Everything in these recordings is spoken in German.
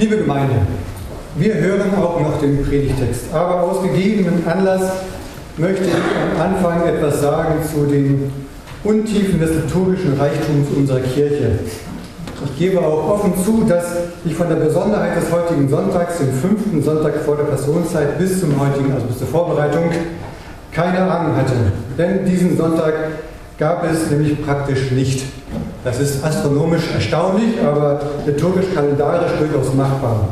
Liebe Gemeinde, wir hören auch noch den Predigtext, aber aus gegebenem Anlass möchte ich am Anfang etwas sagen zu den Untiefen des liturgischen Reichtums unserer Kirche. Ich gebe auch offen zu, dass ich von der Besonderheit des heutigen Sonntags, dem fünften Sonntag vor der Passionszeit bis zum heutigen, also bis zur Vorbereitung, keine Ahnung hatte. Denn diesen Sonntag gab es nämlich praktisch nicht. Das ist astronomisch erstaunlich, aber liturgisch-kalendarisch durchaus machbar.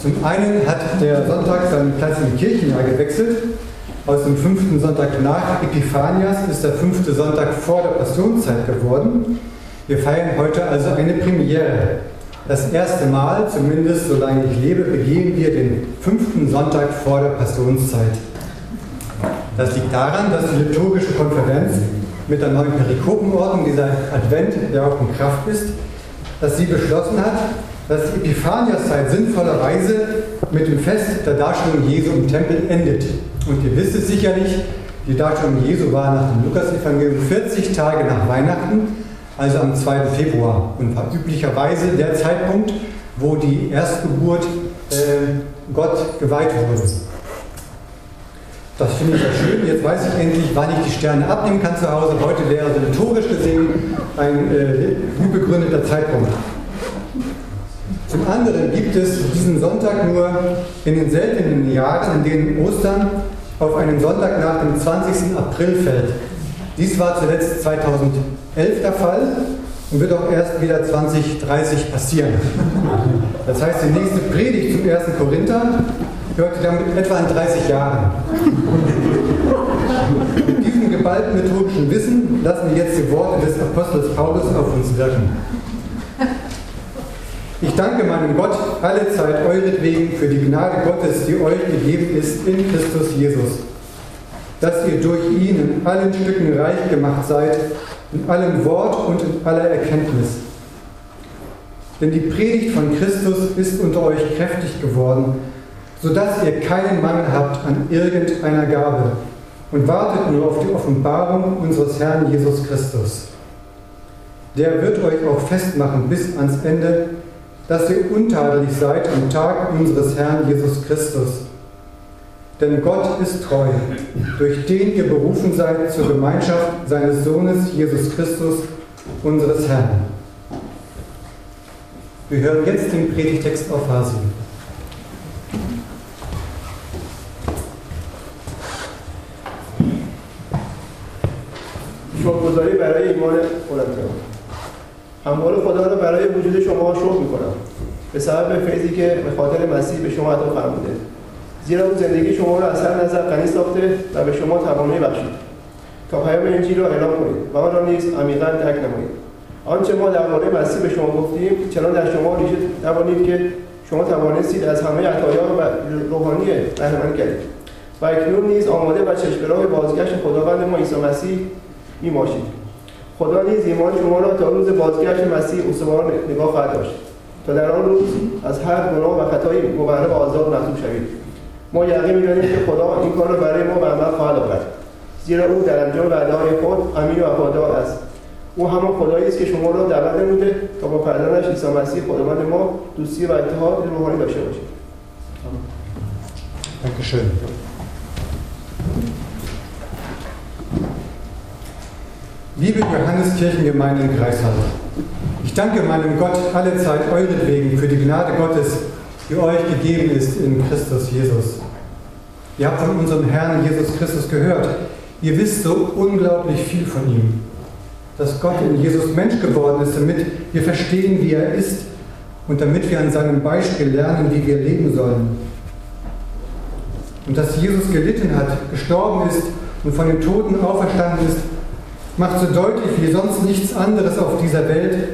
Zum einen hat der Sonntag seinen Platz im Kirchenjahr gewechselt. Aus dem fünften Sonntag nach Epiphanias ist der fünfte Sonntag vor der Passionszeit geworden. Wir feiern heute also eine Premiere. Das erste Mal, zumindest solange ich lebe, begehen wir den fünften Sonntag vor der Passionszeit. Das liegt daran, dass die liturgische Konferenz mit der neuen Perikopenordnung, dieser Advent, der auch in Kraft ist, dass sie beschlossen hat, dass die Epiphaniaszeit sinnvollerweise mit dem Fest der Darstellung Jesu im Tempel endet. Und ihr wisst es sicherlich, die Darstellung Jesu war nach dem Lukas-Evangelium 40 Tage nach Weihnachten, also am 2. Februar, und war üblicherweise der Zeitpunkt, wo die Erstgeburt äh, Gott geweiht wurde. Das finde ich ja schön. Jetzt weiß ich endlich, wann ich die Sterne abnehmen kann zu Hause. Heute wäre liturgisch gesehen ein äh, gut begründeter Zeitpunkt. Zum anderen gibt es diesen Sonntag nur in den seltenen Jahren, in denen Ostern auf einen Sonntag nach dem 20. April fällt. Dies war zuletzt 2011 der Fall und wird auch erst wieder 2030 passieren. Das heißt, die nächste Predigt zum 1. Korinther hört ihr dann mit etwa in 30 Jahren. Mit diesem geballten methodischen Wissen lassen wir jetzt die Worte des Apostels Paulus auf uns wirken. Ich danke meinem Gott alle Zeit euretwegen für die Gnade Gottes, die euch gegeben ist in Christus Jesus, dass ihr durch ihn in allen Stücken reich gemacht seid, in allem Wort und in aller Erkenntnis. Denn die Predigt von Christus ist unter euch kräftig geworden, sodass ihr keinen Mangel habt an irgendeiner Gabe und wartet nur auf die Offenbarung unseres Herrn Jesus Christus. Der wird euch auch festmachen bis ans Ende, dass ihr untadelig seid am Tag unseres Herrn Jesus Christus. Denn Gott ist treu, durch den ihr berufen seid zur Gemeinschaft seines Sohnes Jesus Christus, unseres Herrn. Wir hören jetzt den Predigtext auf Hasi. هموار خدا را برای وجود شما شکر می‌کنم. به سبب فیضی که به خاطر مسیح به شما عطا فرموده. زیرا او زندگی شما را از هر نظر غنی ساخته و به شما توانایی بخشید. تا پیام انجیل را اعلام کنید و آن را نیز عمیقا درک نمایید. آنچه ما درباره مسیح به شما گفتیم چنان در شما ریشه توانید که شما توانستید از همه عطایا و روحانی بهرهمند کردید. و اکنون نیز آماده و چشم بازگشت خداوند ما عیسی مسیح میماشید. خدا نیز ایمان شما را تا روز بازگشت مسیح استوار نگاه خواهد داشت. تا در آن روز از هر گناه و خطایی مبرر و آزاد محسوب شوید. ما یقین می‌دانیم که خدا این کار را برای ما به عمل خواهد آورد. زیرا او در انجام وعدههای خود امین و وفادار است. او همان خدایی است که شما را دعوت نموده تا با پدرش عیسی مسیح خداوند ما دوستی و اتحاد روحانی داشته باشید Dankeschön. Liebe Johanneskirchengemeinde in Greifswald, ich danke meinem Gott alle Zeit euretwegen für die Gnade Gottes, die euch gegeben ist in Christus Jesus. Ihr habt von unserem Herrn Jesus Christus gehört. Ihr wisst so unglaublich viel von ihm. Dass Gott in Jesus Mensch geworden ist, damit wir verstehen, wie er ist und damit wir an seinem Beispiel lernen, wie wir leben sollen. Und dass Jesus gelitten hat, gestorben ist und von den Toten auferstanden ist, macht so deutlich wie sonst nichts anderes auf dieser Welt,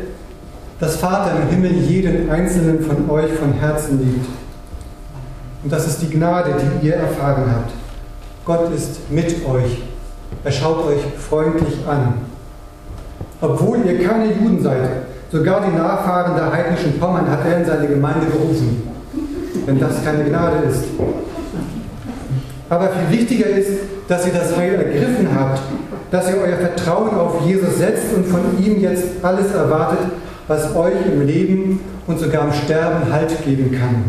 dass Vater im Himmel jeden einzelnen von euch von Herzen liebt. Und das ist die Gnade, die ihr erfahren habt. Gott ist mit euch. Er schaut euch freundlich an. Obwohl ihr keine Juden seid, sogar die Nachfahren der heidnischen Pommern hat er in seine Gemeinde berufen. Wenn das keine Gnade ist. Aber viel wichtiger ist, dass ihr das Heil ergriffen habt dass ihr euer Vertrauen auf Jesus setzt und von ihm jetzt alles erwartet, was euch im Leben und sogar im Sterben Halt geben kann.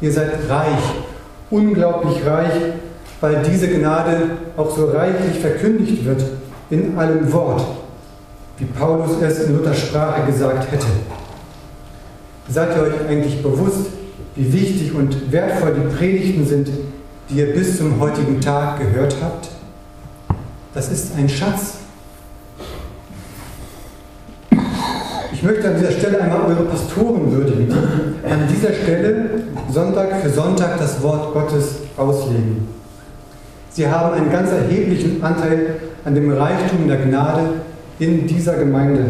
Ihr seid reich, unglaublich reich, weil diese Gnade auch so reichlich verkündigt wird in allem Wort, wie Paulus es in Luthers Sprache gesagt hätte. Seid ihr euch eigentlich bewusst, wie wichtig und wertvoll die Predigten sind, die ihr bis zum heutigen Tag gehört habt? Das ist ein Schatz. Ich möchte an dieser Stelle einmal eure Pastoren würdigen, die an dieser Stelle Sonntag für Sonntag das Wort Gottes auslegen. Sie haben einen ganz erheblichen Anteil an dem Reichtum der Gnade in dieser Gemeinde.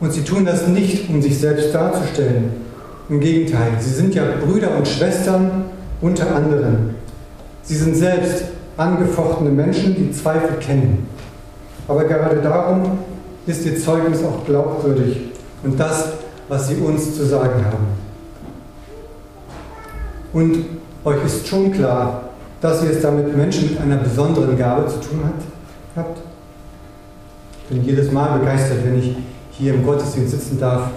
Und sie tun das nicht, um sich selbst darzustellen. Im Gegenteil, sie sind ja Brüder und Schwestern unter anderem. Sie sind selbst angefochtene Menschen, die Zweifel kennen. Aber gerade darum ist ihr Zeugnis auch glaubwürdig und das, was sie uns zu sagen haben. Und euch ist schon klar, dass ihr es damit Menschen mit einer besonderen Gabe zu tun habt. Ich bin jedes Mal begeistert, wenn ich hier im Gottesdienst sitzen darf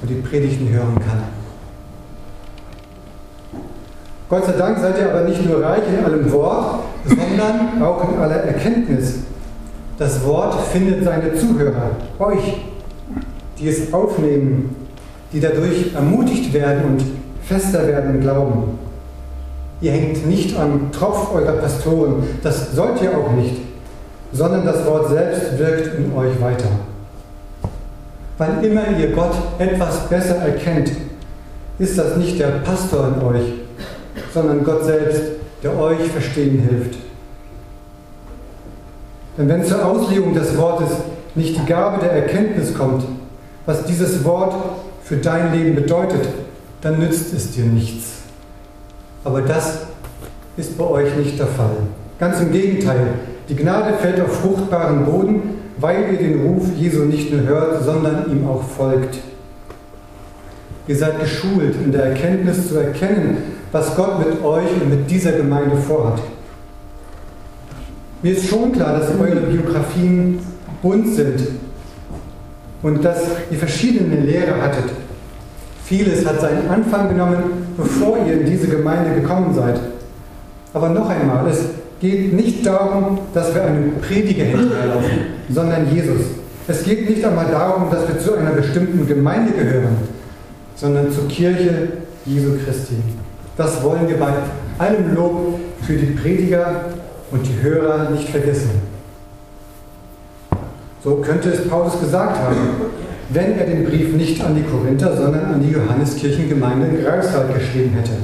und die Predigten hören kann. Gott sei Dank seid ihr aber nicht nur reich in allem Wort, sondern auch in aller Erkenntnis. Das Wort findet seine Zuhörer, euch, die es aufnehmen, die dadurch ermutigt werden und fester werden im Glauben. Ihr hängt nicht am Tropf eurer Pastoren, das sollt ihr auch nicht, sondern das Wort selbst wirkt in euch weiter. Wann immer ihr Gott etwas besser erkennt, ist das nicht der Pastor in euch, sondern Gott selbst, der euch verstehen hilft. Denn wenn zur Auslegung des Wortes nicht die Gabe der Erkenntnis kommt, was dieses Wort für dein Leben bedeutet, dann nützt es dir nichts. Aber das ist bei euch nicht der Fall. Ganz im Gegenteil, die Gnade fällt auf fruchtbaren Boden, weil ihr den Ruf Jesu nicht nur hört, sondern ihm auch folgt. Ihr seid geschult, in der Erkenntnis zu erkennen, was Gott mit euch und mit dieser Gemeinde vorhat. Mir ist schon klar, dass eure Biografien bunt sind und dass ihr verschiedene Lehre hattet. Vieles hat seinen Anfang genommen, bevor ihr in diese Gemeinde gekommen seid. Aber noch einmal, es geht nicht darum, dass wir einem Prediger hinterherlaufen, sondern Jesus. Es geht nicht einmal darum, dass wir zu einer bestimmten Gemeinde gehören, sondern zur Kirche Jesu Christi. Das wollen wir bei allem Lob für die Prediger und die Hörer nicht vergessen. So könnte es Paulus gesagt haben, wenn er den Brief nicht an die Korinther, sondern an die Johanneskirchengemeinde in Greifswald geschrieben hätte.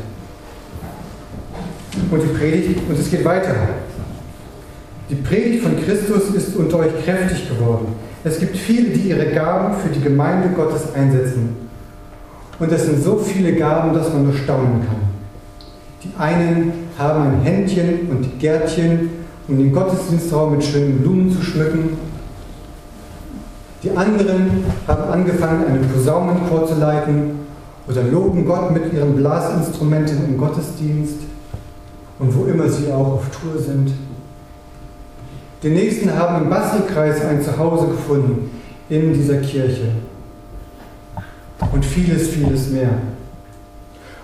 Und die Predigt, und es geht weiter. Die Predigt von Christus ist unter euch kräftig geworden. Es gibt viele, die ihre Gaben für die Gemeinde Gottes einsetzen. Und es sind so viele Gaben, dass man nur staunen kann. Die einen haben ein Händchen und Gärtchen, um den Gottesdienstraum mit schönen Blumen zu schmücken. Die anderen haben angefangen, einen Posaunenchor zu leiten oder loben Gott mit ihren Blasinstrumenten im Gottesdienst und wo immer sie auch auf Tour sind. Die nächsten haben im Bastelkreis ein Zuhause gefunden in dieser Kirche. Und vieles, vieles mehr.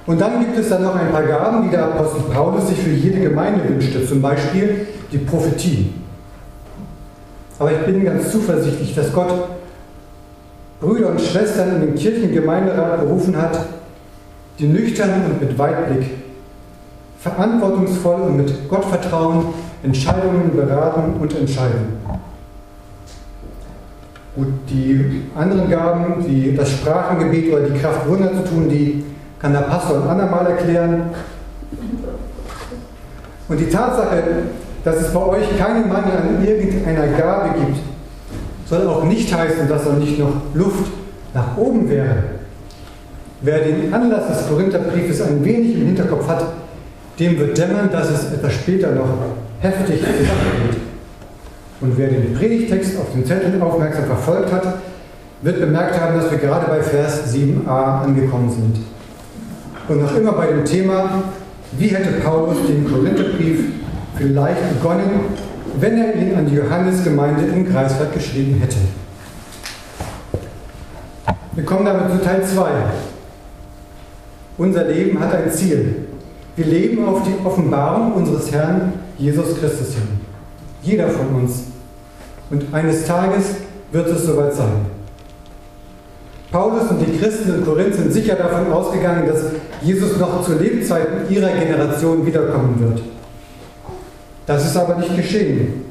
Und dann gibt es dann noch ein paar Gaben, die der Apostel Paulus sich für jede Gemeinde wünschte, zum Beispiel die Prophetie. Aber ich bin ganz zuversichtlich, dass Gott Brüder und Schwestern in den Kirchengemeinderat berufen hat, die nüchtern und mit Weitblick, verantwortungsvoll und mit Gottvertrauen Entscheidungen beraten und entscheiden. Gut, die anderen Gaben, wie das Sprachengebet oder die Kraft Wunder zu tun, die kann der Pastor ein andermal erklären. Und die Tatsache, dass es bei euch keinen Mangel an irgendeiner Gabe gibt, soll auch nicht heißen, dass da nicht noch Luft nach oben wäre. Wer den Anlass des Korintherbriefes ein wenig im Hinterkopf hat, dem wird dämmern, dass es etwas später noch heftig geht. Und wer den Predigtext auf den Zettel aufmerksam verfolgt hat, wird bemerkt haben, dass wir gerade bei Vers 7a angekommen sind. Und noch immer bei dem Thema, wie hätte Paulus den Korintherbrief vielleicht begonnen wenn er ihn an die Johannesgemeinde in Greifswald geschrieben hätte. Wir kommen damit zu Teil 2. Unser Leben hat ein Ziel. Wir leben auf die Offenbarung unseres Herrn Jesus Christus hin. Jeder von uns. Und eines Tages wird es soweit sein. Paulus und die Christen in Korinth sind sicher davon ausgegangen, dass Jesus noch zu Lebzeiten ihrer Generation wiederkommen wird. Das ist aber nicht geschehen.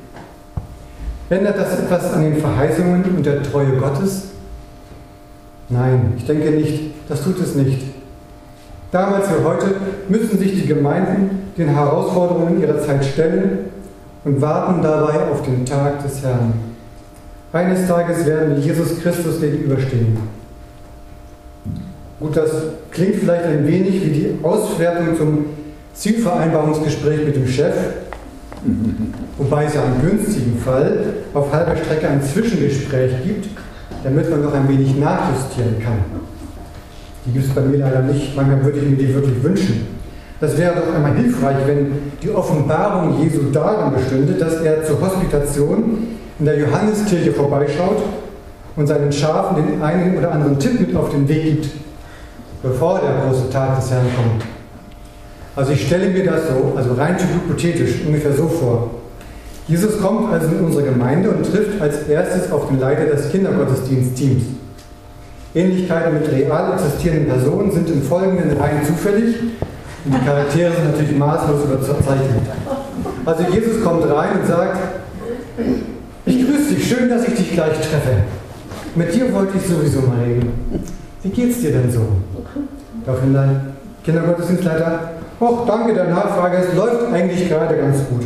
Ändert das etwas an den Verheißungen und der Treue Gottes? Nein, ich denke nicht. Das tut es nicht. Damals wie heute müssen sich die Gemeinden den Herausforderungen ihrer Zeit stellen und warten dabei auf den Tag des Herrn. Eines Tages werden wir Jesus Christus gegenüberstehen. Gut, das klingt vielleicht ein wenig wie die Auswertung zum Zielvereinbarungsgespräch mit dem Chef, wobei es ja im günstigen Fall auf halber Strecke ein Zwischengespräch gibt, damit man noch ein wenig nachjustieren kann. Die gibt es bei mir leider nicht, manchmal würde ich mir die wirklich wünschen. Das wäre doch einmal hilfreich, wenn die Offenbarung Jesu darin bestünde, dass er zur Hospitation in der Johanneskirche vorbeischaut und seinen Schafen den einen oder anderen Tipp mit auf den Weg gibt, bevor der große Tag des Herrn kommt. Also ich stelle mir das so, also rein hypothetisch, ungefähr so vor. Jesus kommt also in unsere Gemeinde und trifft als erstes auf den Leiter des Kindergottesdienstteams. Ähnlichkeiten mit real existierenden Personen sind im Folgenden rein zufällig und die Charaktere sind natürlich maßlos überzeichnet. Also Jesus kommt rein und sagt, ich grüße dich, schön, dass ich dich gleich treffe. Mit dir wollte ich sowieso mal reden. Wie geht's dir denn so? Daraufhin der Kindergottesdienstleiter, Och, danke der Nachfrage, es läuft eigentlich gerade ganz gut.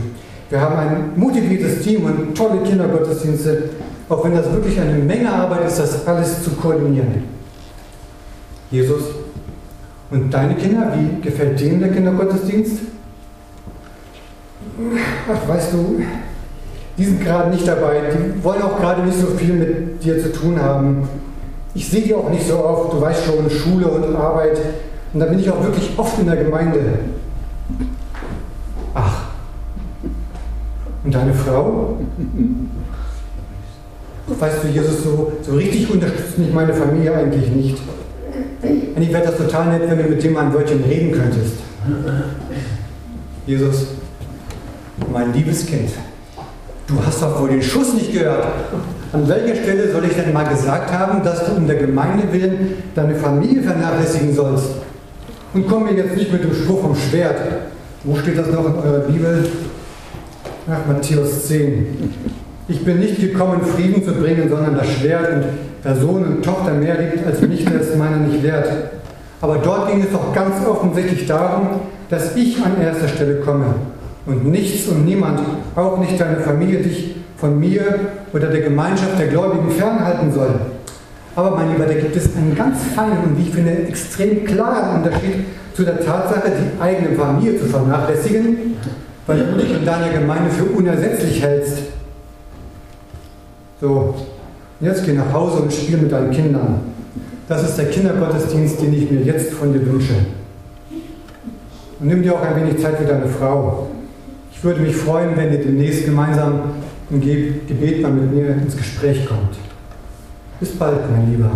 Wir haben ein motiviertes Team und tolle Kindergottesdienste, auch wenn das wirklich eine Menge Arbeit ist, das alles zu koordinieren. Jesus, und deine Kinder, wie gefällt denen der Kindergottesdienst? Ach, weißt du, die sind gerade nicht dabei, die wollen auch gerade nicht so viel mit dir zu tun haben. Ich sehe die auch nicht so oft, du weißt schon, Schule und Arbeit. Und da bin ich auch wirklich oft in der Gemeinde. Ach, und deine Frau? Weißt du, Jesus, so, so richtig unterstützt mich meine Familie eigentlich nicht. Eigentlich wäre das total nett, wenn du mit dem ein Wörtchen reden könntest. Jesus, mein liebes Kind, du hast doch wohl den Schuss nicht gehört. An welcher Stelle soll ich denn mal gesagt haben, dass du um der Gemeinde willen deine Familie vernachlässigen sollst? Und komm mir jetzt nicht mit dem Spruch vom Schwert. Wo steht das noch in eurer Bibel? Ach, Matthäus 10. Ich bin nicht gekommen, Frieden zu bringen, sondern das Schwert und wer Sohn und Tochter mehr liebt als mich, der ist meiner nicht wert. Aber dort ging es doch ganz offensichtlich darum, dass ich an erster Stelle komme und nichts und niemand, auch nicht deine Familie, dich von mir oder der Gemeinschaft der Gläubigen fernhalten soll. Aber mein Lieber, da gibt es einen ganz feinen und wie ich finde extrem klaren Unterschied zu der Tatsache, die eigene Familie zu vernachlässigen, weil du dich in deiner Gemeinde für unersetzlich hältst. So, jetzt geh nach Hause und spiel mit deinen Kindern. Das ist der Kindergottesdienst, den ich mir jetzt von dir wünsche. Und nimm dir auch ein wenig Zeit für deine Frau. Ich würde mich freuen, wenn ihr demnächst gemeinsam im Gebet mal mit mir ins Gespräch kommt. Bis bald, mein Lieber.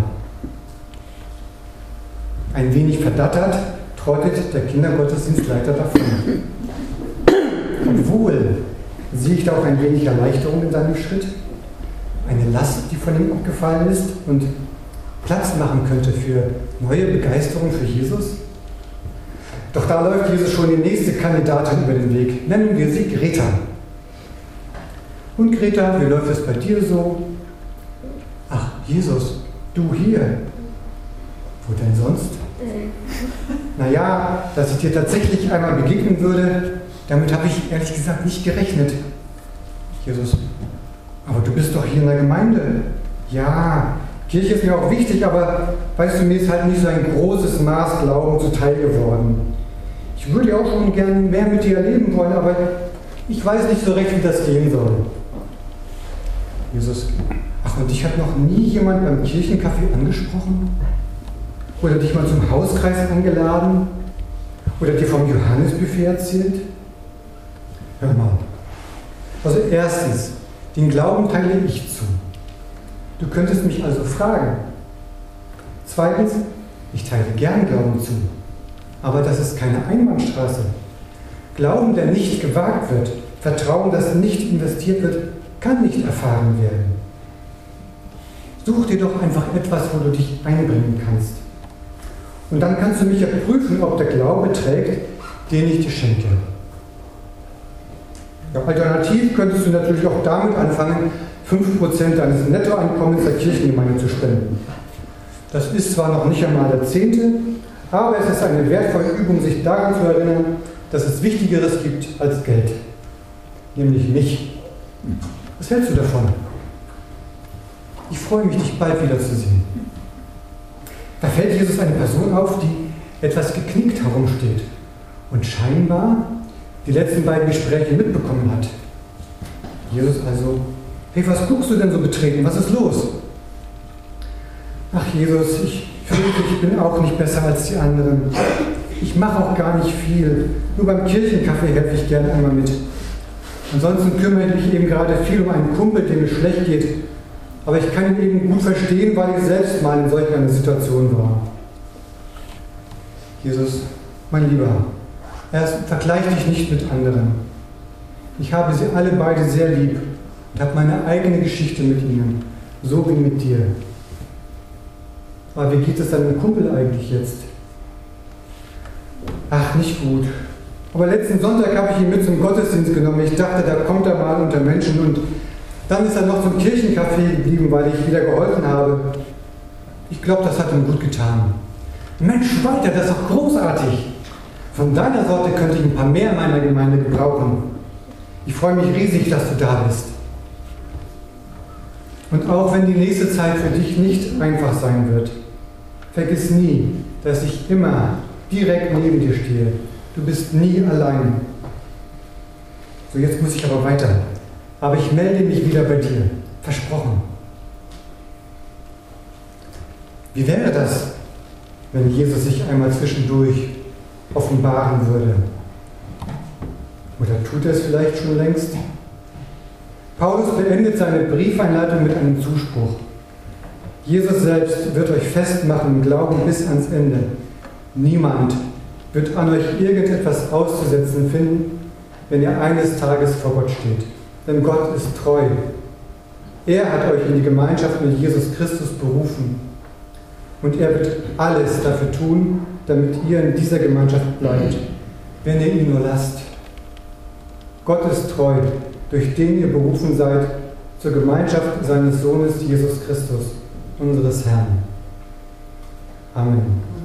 Ein wenig verdattert trottet der Kindergottesdienstleiter davon. Obwohl, sehe ich da auch ein wenig Erleichterung in seinem Schritt? Eine Last, die von ihm abgefallen ist und Platz machen könnte für neue Begeisterung für Jesus? Doch da läuft Jesus schon die nächste Kandidatin über den Weg. Nennen wir sie Greta. Und Greta, wie läuft es bei dir so? Ach, Jesus, du hier. Wo denn sonst? Naja, dass ich dir tatsächlich einmal begegnen würde, damit habe ich ehrlich gesagt nicht gerechnet. Jesus, aber du bist doch hier in der Gemeinde. Ja, Kirche ist mir auch wichtig, aber weißt du, mir ist halt nicht so ein großes Maß Glauben zuteil geworden. Ich würde ja auch schon gern mehr mit dir erleben wollen, aber ich weiß nicht so recht, wie das gehen soll. Jesus, ach, und dich hat noch nie jemand beim Kirchencafé angesprochen? Oder dich mal zum Hauskreis eingeladen? Oder dir vom Johannesbuffet erzählt? Hör mal, Also erstens, den Glauben teile ich zu. Du könntest mich also fragen. Zweitens, ich teile gern Glauben zu. Aber das ist keine Einbahnstraße. Glauben, der nicht gewagt wird, Vertrauen, das nicht investiert wird, kann nicht erfahren werden. Such dir doch einfach etwas, wo du dich einbringen kannst. Und dann kannst du mich ja prüfen, ob der Glaube trägt, den ich dir schenke. Ja, alternativ könntest du natürlich auch damit anfangen, 5% deines Nettoeinkommens der Kirchengemeinde zu spenden. Das ist zwar noch nicht einmal der Zehnte, aber es ist eine wertvolle Übung, sich daran zu erinnern, dass es Wichtigeres gibt als Geld, nämlich mich. Was hältst du davon? Ich freue mich, dich bald wiederzusehen. Da fällt Jesus eine Person auf, die etwas geknickt herumsteht und scheinbar die letzten beiden Gespräche mitbekommen hat. Jesus also, hey, was guckst du denn so betreten? Was ist los? Ach Jesus, ich fühle, ich bin auch nicht besser als die anderen. Ich mache auch gar nicht viel. Nur beim Kirchenkaffee helfe ich gerne einmal mit. Ansonsten kümmere ich mich eben gerade viel um einen Kumpel, dem es schlecht geht. Aber ich kann ihn eben gut verstehen, weil ich selbst mal in solch einer Situation war. Jesus, mein Lieber, erst vergleich dich nicht mit anderen. Ich habe sie alle beide sehr lieb und habe meine eigene Geschichte mit ihnen, so wie mit dir. Aber wie geht es deinem Kumpel eigentlich jetzt? Ach, nicht gut. Aber letzten Sonntag habe ich ihn mit zum Gottesdienst genommen. Ich dachte, da kommt er mal unter Menschen und dann ist er noch zum Kirchencafé geblieben, weil ich wieder geholfen habe. Ich glaube, das hat ihm gut getan. Mensch, Walter, das ist doch großartig. Von deiner Sorte könnte ich ein paar mehr in meiner Gemeinde gebrauchen. Ich freue mich riesig, dass du da bist. Und auch wenn die nächste Zeit für dich nicht einfach sein wird, vergiss nie, dass ich immer direkt neben dir stehe. Du bist nie allein. So, jetzt muss ich aber weiter. Aber ich melde mich wieder bei dir. Versprochen. Wie wäre das, wenn Jesus sich einmal zwischendurch offenbaren würde? Oder tut er es vielleicht schon längst? Paulus beendet seine Briefeinleitung mit einem Zuspruch. Jesus selbst wird euch festmachen im Glauben bis ans Ende. Niemand wird an euch irgendetwas auszusetzen finden, wenn ihr eines Tages vor Gott steht. Denn Gott ist treu. Er hat euch in die Gemeinschaft mit Jesus Christus berufen. Und er wird alles dafür tun, damit ihr in dieser Gemeinschaft bleibt, wenn ihr ihn nur lasst. Gott ist treu, durch den ihr berufen seid zur Gemeinschaft seines Sohnes Jesus Christus, unseres Herrn. Amen.